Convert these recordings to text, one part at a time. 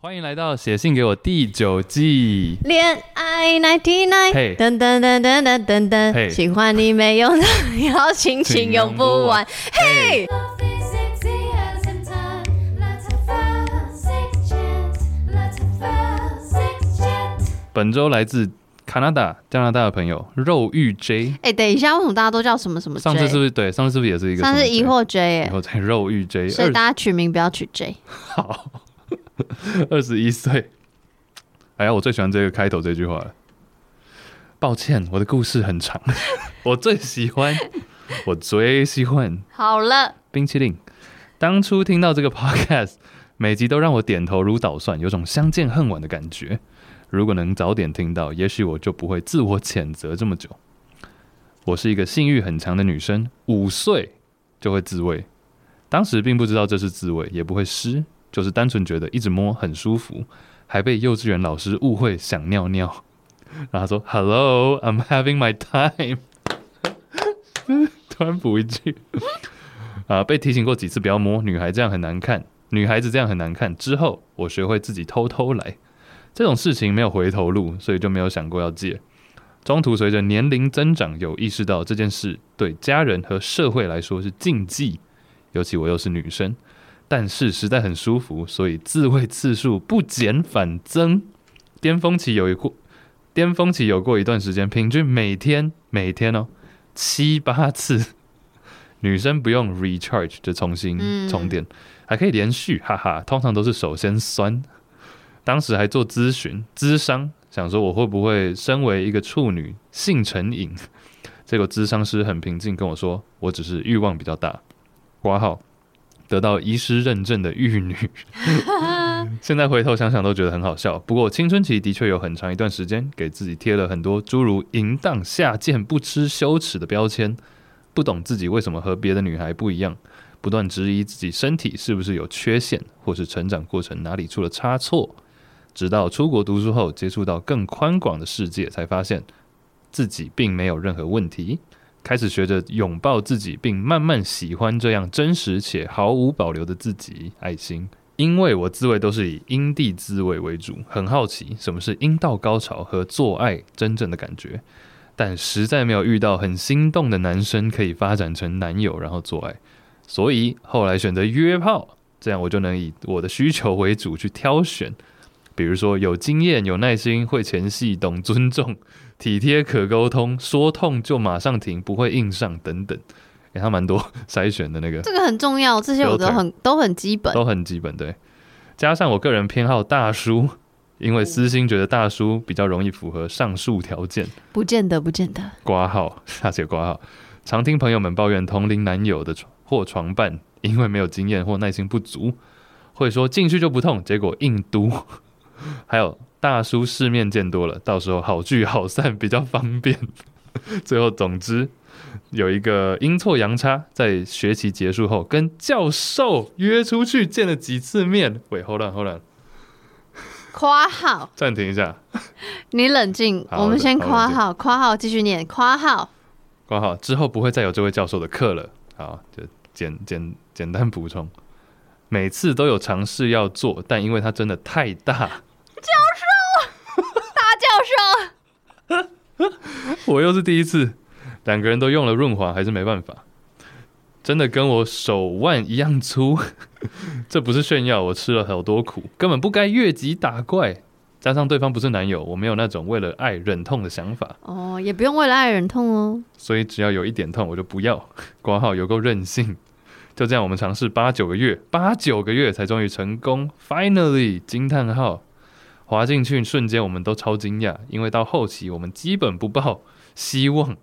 欢迎来到写信给我第九季。恋爱 ninety nine，嘿，噔噔噔噔噔噔噔，喜欢你没用的邀请，请用不完，嘿。本周来自加拿大加拿大的朋友肉欲 J。哎，等一下，为什么大家都叫什么什么 J？上次是不是对？上次是不是也是一个？上次疑惑 J，疑惑 J，肉欲 J。所以大家取名不要取 J。好。二十一岁，哎呀，我最喜欢这个开头这句话了。抱歉，我的故事很长。我最喜欢，我最喜欢。好了，冰淇淋。当初听到这个 podcast，每集都让我点头如捣蒜，有种相见恨晚的感觉。如果能早点听到，也许我就不会自我谴责这么久。我是一个性欲很强的女生，五岁就会自慰，当时并不知道这是自慰，也不会湿。就是单纯觉得一直摸很舒服，还被幼稚园老师误会想尿尿，然后他说 “Hello, I'm having my time”，突然补一句，啊，被提醒过几次不要摸，女孩这样很难看，女孩子这样很难看。之后我学会自己偷偷来，这种事情没有回头路，所以就没有想过要戒。中途随着年龄增长，有意识到这件事对家人和社会来说是禁忌，尤其我又是女生。但是实在很舒服，所以自慰次数不减反增。巅峰期有一过，巅峰期有过一段时间，平均每天每天哦七八次。女生不用 recharge 就重新充电，嗯、还可以连续，哈哈。通常都是首先酸。当时还做咨询咨商，想说我会不会身为一个处女性成瘾？结果咨商师很平静跟我说，我只是欲望比较大。挂号。得到医师认证的玉女，现在回头想想都觉得很好笑。不过青春期的确有很长一段时间，给自己贴了很多诸如淫荡、下贱、不知、羞耻的标签，不懂自己为什么和别的女孩不一样，不断质疑自己身体是不是有缺陷，或是成长过程哪里出了差错。直到出国读书后，接触到更宽广的世界，才发现自己并没有任何问题。开始学着拥抱自己，并慢慢喜欢这样真实且毫无保留的自己。爱心，因为我自慰都是以阴蒂自慰为主，很好奇什么是阴道高潮和做爱真正的感觉，但实在没有遇到很心动的男生可以发展成男友然后做爱，所以后来选择约炮，这样我就能以我的需求为主去挑选，比如说有经验、有耐心、会前戏、懂尊重。体贴可沟通，说痛就马上停，不会硬上等等，给他蛮多 筛选的那个。这个很重要，这些我都很都很基本，都很基本。对，加上我个人偏好大叔，因为私心觉得大叔比较容易符合上述条件。不见得，不见得。挂号，下写挂号。常听朋友们抱怨同龄男友的床或床伴，因为没有经验或耐心不足，会说进去就不痛，结果硬嘟。还有。大叔世面见多了，到时候好聚好散比较方便。最后，总之有一个阴错阳差，在学期结束后跟教授约出去见了几次面。喂，hold on hold on，括号暂停一下，你冷静，我们先夸号，夸号继续念，夸号，夸号之后不会再有这位教授的课了。好，就简简简单补充，每次都有尝试要做，但因为它真的太大。教授，大教授，我又是第一次，两个人都用了润滑，还是没办法，真的跟我手腕一样粗。这不是炫耀，我吃了好多苦，根本不该越级打怪。加上对方不是男友，我没有那种为了爱忍痛的想法。哦，也不用为了爱忍痛哦。所以只要有一点痛，我就不要。挂号有够任性。就这样，我们尝试八九个月，八九个月才终于成功。Finally！惊叹号。滑进去瞬间，我们都超惊讶，因为到后期我们基本不抱希望。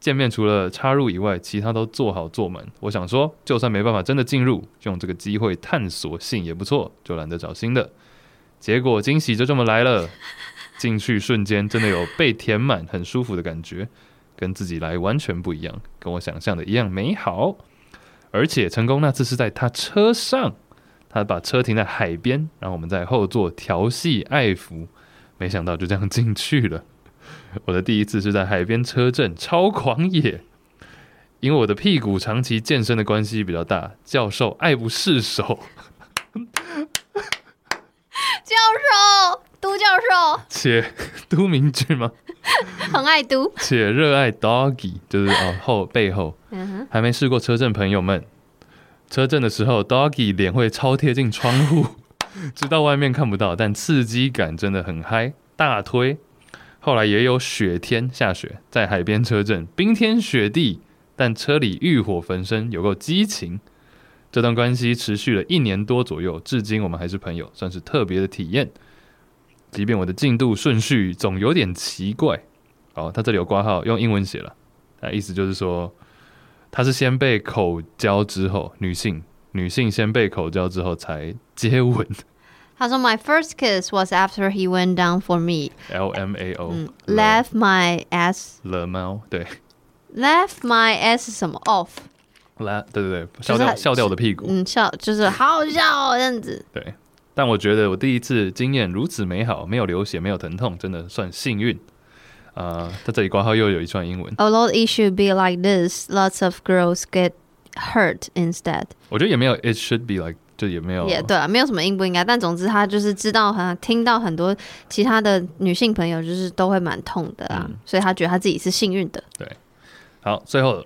见面除了插入以外，其他都做好做满。我想说，就算没办法真的进入，用这个机会探索性也不错，就懒得找新的。结果惊喜就这么来了，进去瞬间真的有被填满、很舒服的感觉，跟自己来完全不一样，跟我想象的一样美好。而且成功那次是在他车上。他把车停在海边，然后我们在后座调戏爱抚，没想到就这样进去了。我的第一次是在海边车震，超狂野。因为我的屁股长期健身的关系比较大，教授爱不释手。教授，都教授，且都明智吗？很爱都，且热爱 doggy，就是哦后背后，还没试过车震朋友们，车震的时候 doggy 脸会超贴近窗户，知道外面看不到，但刺激感真的很嗨，大推。后来也有雪天下雪，在海边车震，冰天雪地，但车里欲火焚身，有够激情。这段关系持续了一年多左右，至今我们还是朋友，算是特别的体验。即便我的进度顺序总有点奇怪。哦，他这里有括号，用英文写了，那，意思就是说，他是先被口交之后，女性女性先被口交之后才接吻。他说：“My first kiss was after he went down for me。” L M A O、嗯。Left my ass。了猫对。Left my ass 什么 off？来，对对对，笑掉笑掉我的屁股。嗯，笑就是好好笑哦这样子。对，但我觉得我第一次经验如此美好，没有流血，没有疼痛，真的算幸运。啊、呃，在这里括号又有一串英文。A lot it should be like this. Lots of girls get hurt instead. 我觉得也没有，it should be like。就也没有，也对啊，没有什么应不应该，但总之他就是知道，很，听到很多其他的女性朋友就是都会蛮痛的啊，嗯、所以他觉得他自己是幸运的。对，好，最后，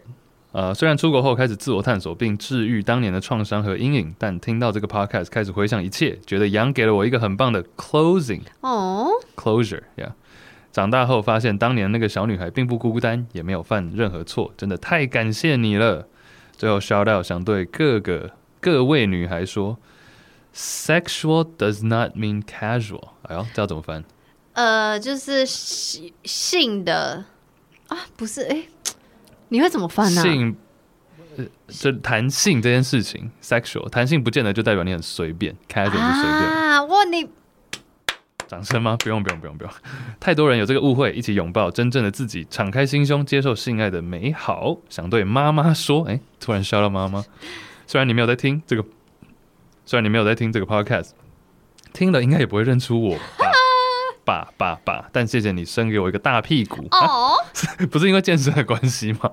呃，虽然出国后开始自我探索并治愈当年的创伤和阴影，但听到这个 podcast 开始回想一切，觉得杨给了我一个很棒的 closing 哦，closure 呀。长大后发现当年那个小女孩并不孤单，也没有犯任何错，真的太感谢你了。最后 shout out 想对各个。各位女孩说，sexual does not mean casual。哎呦，这要怎么翻？呃，就是性性的啊，不是？哎，你会怎么翻呢？性，呃，就谈性这件事情，sexual 弹性不见得就代表你很随便，casual 就随便啊。哇，你掌声吗？不用，不用，不用，不用。太多人有这个误会，一起拥抱真正的自己，敞开心胸，接受性爱的美好。想对妈妈说，哎，突然笑到妈妈。虽然你没有在听这个，虽然你没有在听这个 podcast，听了应该也不会认出我 爸爸爸，但谢谢你生给我一个大屁股哦，啊、不是因为健身的关系吗？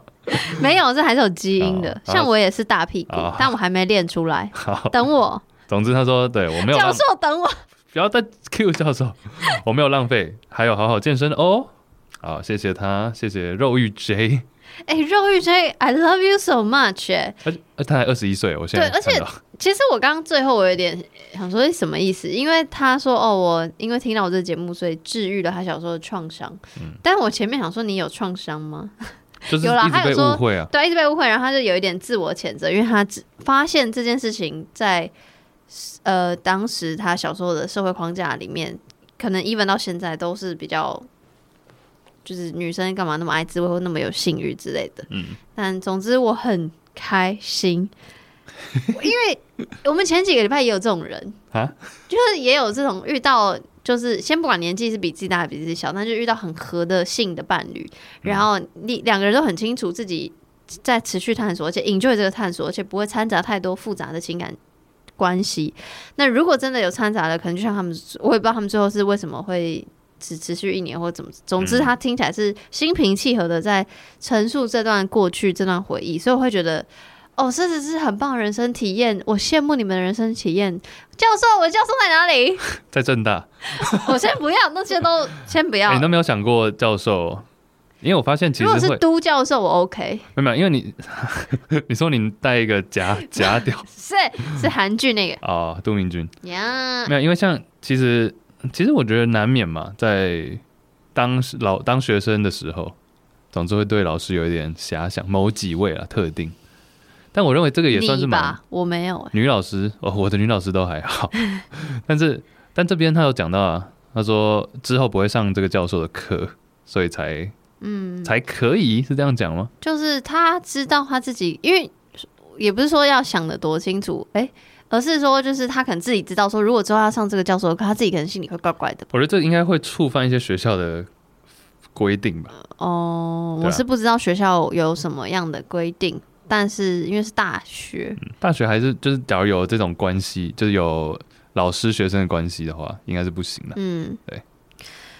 没有，这还是有基因的。哦、像我也是大屁股，哦、但我还没练出来。好，等我。总之他说，对我没有教授等我，不要再 Q 教授，我没有浪费，还有好好健身哦。好，谢谢他，谢谢肉欲 J。哎、欸，肉欲 J，I love you so much。哎，而他才二十一岁，我现在对，而且其实我刚刚最后我有点想说什么意思，因为他说哦，我因为听到我这个节目，所以治愈了他小时候的创伤。嗯，但我前面想说你有创伤吗？就是有啦，他有说对，一直被误会，然后他就有一点自我谴责，因为他只发现这件事情在呃当时他小时候的社会框架里面，可能 even 到现在都是比较。就是女生干嘛那么爱自慰或那么有性欲之类的，嗯，但总之我很开心，因为我们前几个礼拜也有这种人啊，就是也有这种遇到，就是先不管年纪是比自己大还是比自己小，但就遇到很合的性的伴侣，然后你两个人都很清楚自己在持续探索，而且 enjoy 这个探索，而且不会掺杂太多复杂的情感关系。那如果真的有掺杂的，可能就像他们，我也不知道他们最后是为什么会。只持续一年或怎么，总之他听起来是心平气和的在陈述这段过去这段回忆，所以我会觉得，哦，这是是很棒的人生体验，我羡慕你们的人生体验。教授，我教授在哪里？在正大。我先不要，那些都先不要。欸、你都没有想过教授？因为我发现其实如果是都教授，我 OK。没有，因为你 你说你带一个假假屌，是是韩剧那个哦，都明君呀，没有，因为像其实。其实我觉得难免嘛，在当老当学生的时候，总之会对老师有一点遐想，某几位啊特定。但我认为这个也算是吧，我没有女老师哦，我的女老师都还好。但是但这边他有讲到啊，他说之后不会上这个教授的课，所以才嗯才可以是这样讲吗？就是他知道他自己，因为也不是说要想的多清楚，哎、欸。而是说，就是他可能自己知道，说如果之后要上这个教授的课，他自己可能心里会怪怪的。我觉得这应该会触犯一些学校的规定吧。哦，我是不知道学校有什么样的规定，但是因为是大学，嗯，大学还是就是假如有这种关系，就是有老师学生的关系的话，应该是不行的。嗯，对。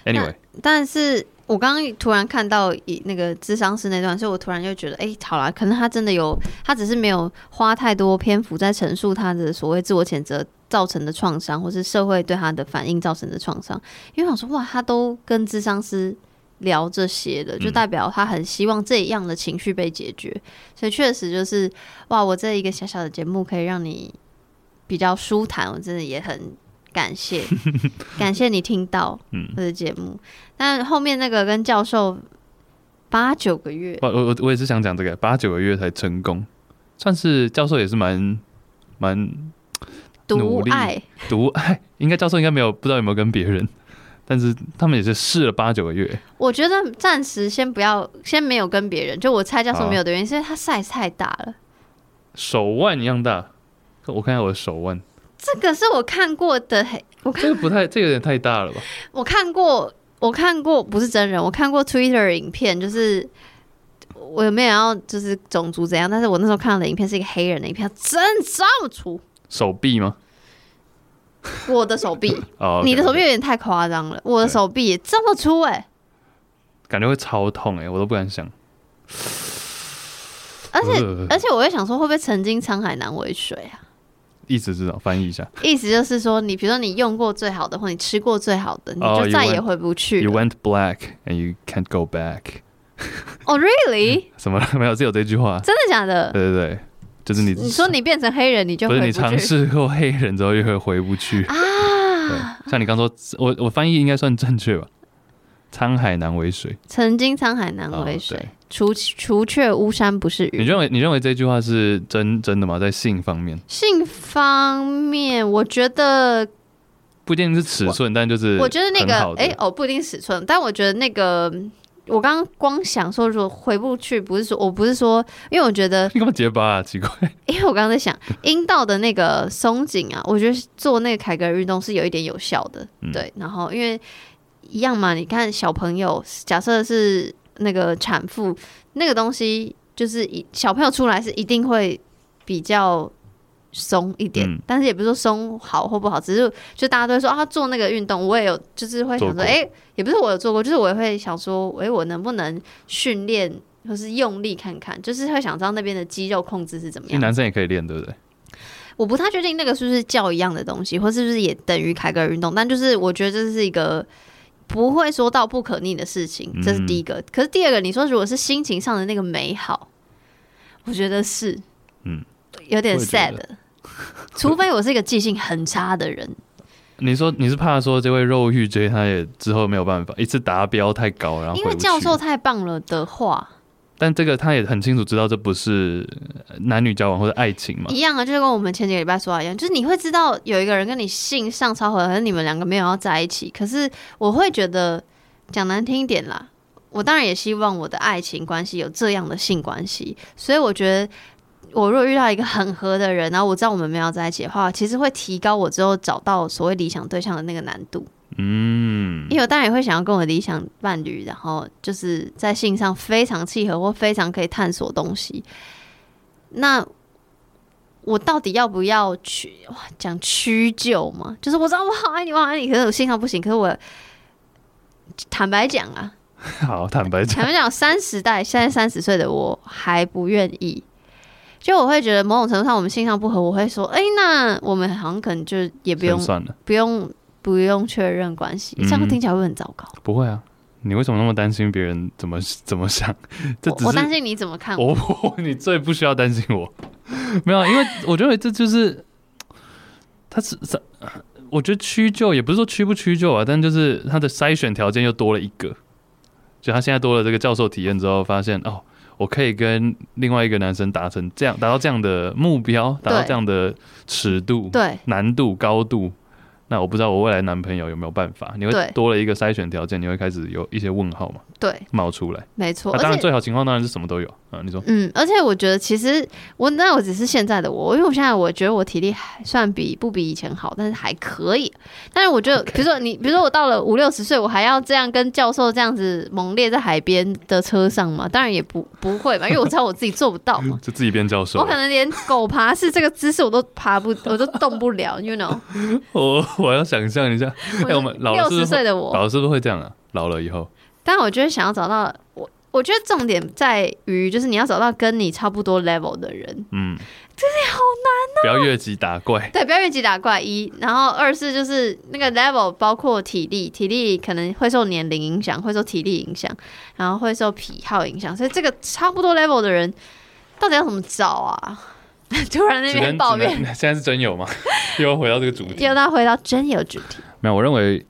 Anyway，但是。我刚刚突然看到一那个智商师那段，所以我突然就觉得，哎、欸，好啦，可能他真的有，他只是没有花太多篇幅在陈述他的所谓自我谴责造成的创伤，或是社会对他的反应造成的创伤。因为我说哇，他都跟智商师聊这些的，就代表他很希望这样的情绪被解决。嗯、所以确实就是哇，我这一个小小的节目可以让你比较舒坦，我真的也很感谢，感谢你听到我的节目。嗯、但后面那个跟教授八九个月，我我我也是想讲这个八九个月才成功，算是教授也是蛮蛮独爱独爱，应该教授应该没有不知道有没有跟别人。但是他们也是试了八九个月。我觉得暂时先不要，先没有跟别人。就我猜教授没有的原因，是因为他 size 太大了，手腕一样大。我看一下我的手腕，这个是我看过的。我看这个不太，这个有点太大了吧？我看过，我看过，不是真人，我看过 Twitter 影片，就是我有没有要就是种族怎样？但是我那时候看到的影片是一个黑人的影片，真这么粗，手臂吗？我的手臂，oh, okay, 你的手臂有点太夸张了。我的手臂也这么粗哎、欸，感觉会超痛哎、欸，我都不敢想。而且、呃、而且，我会想说，会不会曾经沧海难为水啊？意思是什么？翻译一下。意思就是说，你比如说你用过最好的，或你吃过最好的，你就再也回不去。Oh, you, went, you went black and you can't go back。哦、oh,，really？什么？没有，只有这句话。真的假的？对对对。就是你，你说你变成黑人，你就回不去。不是你尝试过黑人之后，又会回不去啊。像你刚说，我我翻译应该算正确吧？沧海难为水，曾经沧海难为水，哦、除除却巫山不是云。你认为你认为这句话是真真的吗？在性方面，性方面，我觉得不一定是尺寸，但就是我觉得那个哎哦，不一定尺寸，但我觉得那个。我刚刚光想说，如果回不去，不是说我不是说，因为我觉得 你干嘛结巴啊？奇怪，因为我刚刚在想阴道的那个松紧啊，我觉得做那个凯格尔运动是有一点有效的，嗯、对。然后因为一样嘛，你看小朋友，假设是那个产妇，那个东西就是一小朋友出来是一定会比较。松一点，但是也不是说松好或不好，只是就大家都会说啊，做那个运动，我也有，就是会想说，哎、欸，也不是我有做过，就是我也会想说，哎、欸，我能不能训练或是用力看看，就是会想知道那边的肌肉控制是怎么样。男生也可以练，对不对？我不太确定那个是不是叫一样的东西，或是不是也等于凯格尔运动，但就是我觉得这是一个不会说到不可逆的事情，这是第一个。嗯、可是第二个，你说如果是心情上的那个美好，我觉得是，嗯，有点 sad。除非我是一个记性很差的人。你说你是怕说这位肉欲追他也之后没有办法一次达标太高，然后因为教授太棒了的话，但这个他也很清楚知道这不是男女交往或者爱情嘛，一样啊，就是跟我们前几个礼拜说的一样，就是你会知道有一个人跟你性上超合，可是你们两个没有要在一起，可是我会觉得讲难听一点啦，我当然也希望我的爱情关系有这样的性关系，所以我觉得。我如果遇到一个很合的人，然后我知道我们没有在一起的话，其实会提高我之后找到所谓理想对象的那个难度。嗯，因为我当然也会想要跟我的理想伴侣，然后就是在性上非常契合或非常可以探索东西。那我到底要不要去讲屈就嘛？就是我知道我好爱你，我好爱你，可是我性上不行。可是我坦白讲啊，好坦白讲，坦白讲，三十代现在三十岁的我还不愿意。就我会觉得某种程度上我们性上不合，我会说，哎、欸，那我们好像可能就也不用算了，不用不用确认关系，这样听起来会很糟糕。不会啊，你为什么那么担心别人怎么 怎么想？这只是我担心你怎么看我。我 你最不需要担心我，没有，因为我觉得这就是他是我觉得屈就也不是说屈不屈就啊，但就是他的筛选条件又多了一个，就他现在多了这个教授体验之后，发现哦。我可以跟另外一个男生达成这样，达到这样的目标，达到这样的尺度、对难度、高度。那我不知道我未来男朋友有没有办法？你会多了一个筛选条件，你会开始有一些问号嘛？对，冒出来，没错。当然，最好情况当然是什么都有啊。你说，嗯，而且我觉得其实我那我只是现在的我，因为我现在我觉得我体力还算比不比以前好，但是还可以。但是我觉得，比如说你，比如说我到了五六十岁，我还要这样跟教授这样子猛烈在海边的车上吗？当然也不不会吧，因为我知道我自己做不到嘛。就自己变教授，我可能连狗爬式这个姿势我都爬不，我都动不了，you know。我我要想象一下，哎，我们六十岁的我，老了是不是会这样啊？老了以后，但我觉得想要找到我我觉得重点在于，就是你要找到跟你差不多 level 的人。嗯，真的好难哦。不要越级打怪。对，不要越级打怪。一，然后二是就是那个 level 包括体力，体力可能会受年龄影响，会受体力影响，然后会受癖好影响。所以这个差不多 level 的人，到底要怎么找啊？突然那边抱怨，现在是真有吗？又回到这个主题，又到回到真有主题。没有，我认为。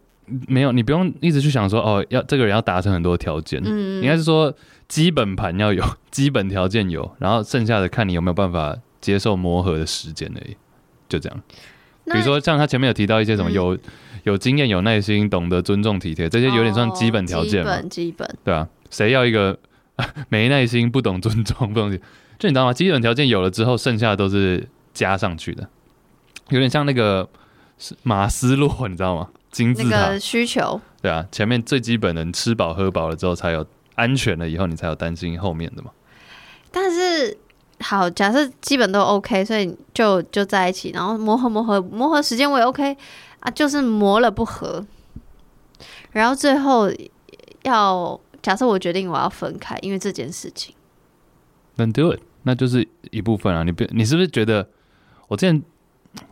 没有，你不用一直去想说哦，要这个人要达成很多条件，嗯，应该是说基本盘要有，基本条件有，然后剩下的看你有没有办法接受磨合的时间而已，就这样。比如说像他前面有提到一些什么有、嗯、有经验、有耐心、懂得尊重体贴，这些有点算基本条件嘛，基本基本，对啊，谁要一个 没耐心、不懂尊重、不懂，就你知道吗？基本条件有了之后，剩下的都是加上去的，有点像那个马斯洛，你知道吗？金字塔那个需求，对啊，前面最基本的吃饱喝饱了之后，才有安全了，以后你才有担心后面的嘛。但是好，假设基本都 OK，所以就就在一起，然后磨合磨合磨合时间我也 OK 啊，就是磨了不合，然后最后要假设我决定我要分开，因为这件事情，Then do it，那就是一部分啊。你不，你是不是觉得我之前？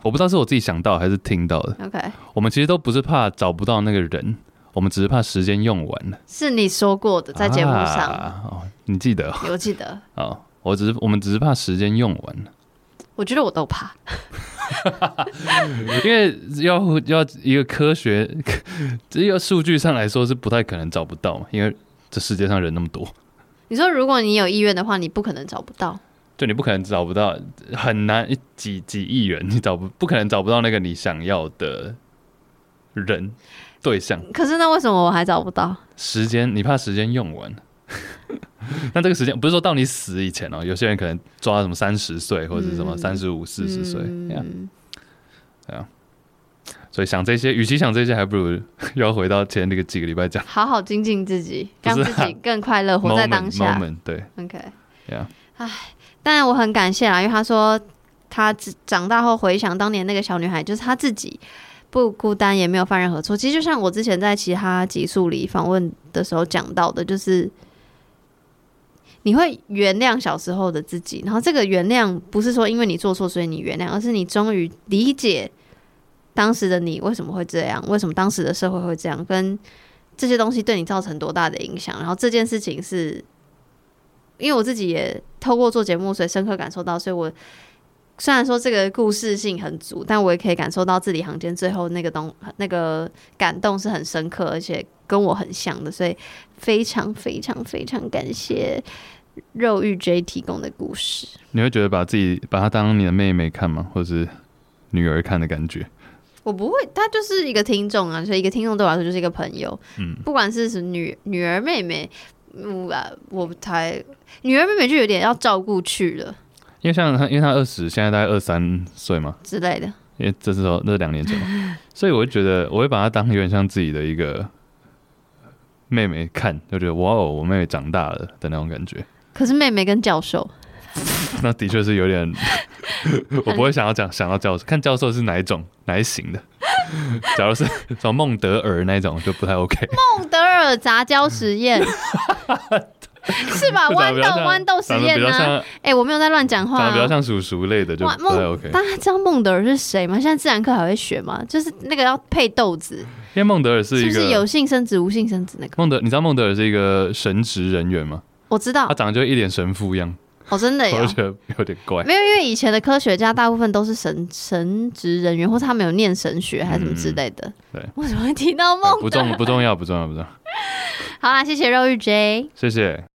我不知道是我自己想到还是听到的。OK，我们其实都不是怕找不到那个人，我们只是怕时间用完了。是你说过的，在节目上。啊、哦，你记得？有记得。哦，我只是我们只是怕时间用完了。我觉得我都怕，因为要要一个科学，这个数据上来说是不太可能找不到嘛，因为这世界上人那么多。你说如果你有意愿的话，你不可能找不到。就你不可能找不到，很难几几亿人，你找不不可能找不到那个你想要的人对象。可是那为什么我还找不到？时间，你怕时间用完？那这个时间不是说到你死以前哦，有些人可能抓什么三十岁或者什么三十五、四十岁，对啊。所以想这些，与其想这些，还不如 要回到前那个几个礼拜讲，好好精进自己，让自己更快乐，活在当下。Moment, moment, 对，OK，Yeah，唉。但我很感谢啦，因为他说他长大后回想当年那个小女孩，就是他自己不孤单，也没有犯任何错。其实就像我之前在其他集数里访问的时候讲到的，就是你会原谅小时候的自己，然后这个原谅不是说因为你做错所以你原谅，而是你终于理解当时的你为什么会这样，为什么当时的社会会这样，跟这些东西对你造成多大的影响，然后这件事情是。因为我自己也透过做节目，所以深刻感受到，所以我虽然说这个故事性很足，但我也可以感受到字里行间最后那个东那个感动是很深刻，而且跟我很像的，所以非常非常非常感谢肉欲 J 提供的故事。你会觉得把自己把她当你的妹妹看吗？或者是女儿看的感觉？我不会，她就是一个听众啊，所以一个听众对我来说就是一个朋友。嗯，不管是什么女女儿妹妹。嗯啊，我不太女儿妹妹就有点要照顾去了，因为像她，因为她二十，现在大概二三岁嘛之类的。因为这时候那是两年前嘛，所以我就觉得我会把她当有点像自己的一个妹妹看，就觉得哇哦，我妹妹长大了的那种感觉。可是妹妹跟教授，那的确是有点，我不会想要讲想到教授，看教授是哪一种哪一型的。假如是从孟德尔那种就不太 OK。孟德尔杂交实验 是吧？豌豆豌豆实验呢？哎、欸，我没有在乱讲话、啊。长得比较像鼠鼠类的就不太 OK。大家知道孟德尔是谁吗？现在自然课还会学吗？就是那个要配豆子。因为孟德尔是一个有性生殖无性生殖那个。孟德，你知道孟德尔是一个神职人员吗？我知道，他长得就一脸神父一样。哦，真的有，我觉得有点怪。没有，因为以前的科学家大部分都是神神职人员，或者他们有念神学还是什么之类的。嗯、对，为什么会提到孟德尔？不重不重要，不重要，不重要。好啦，谢谢肉玉 J，谢谢。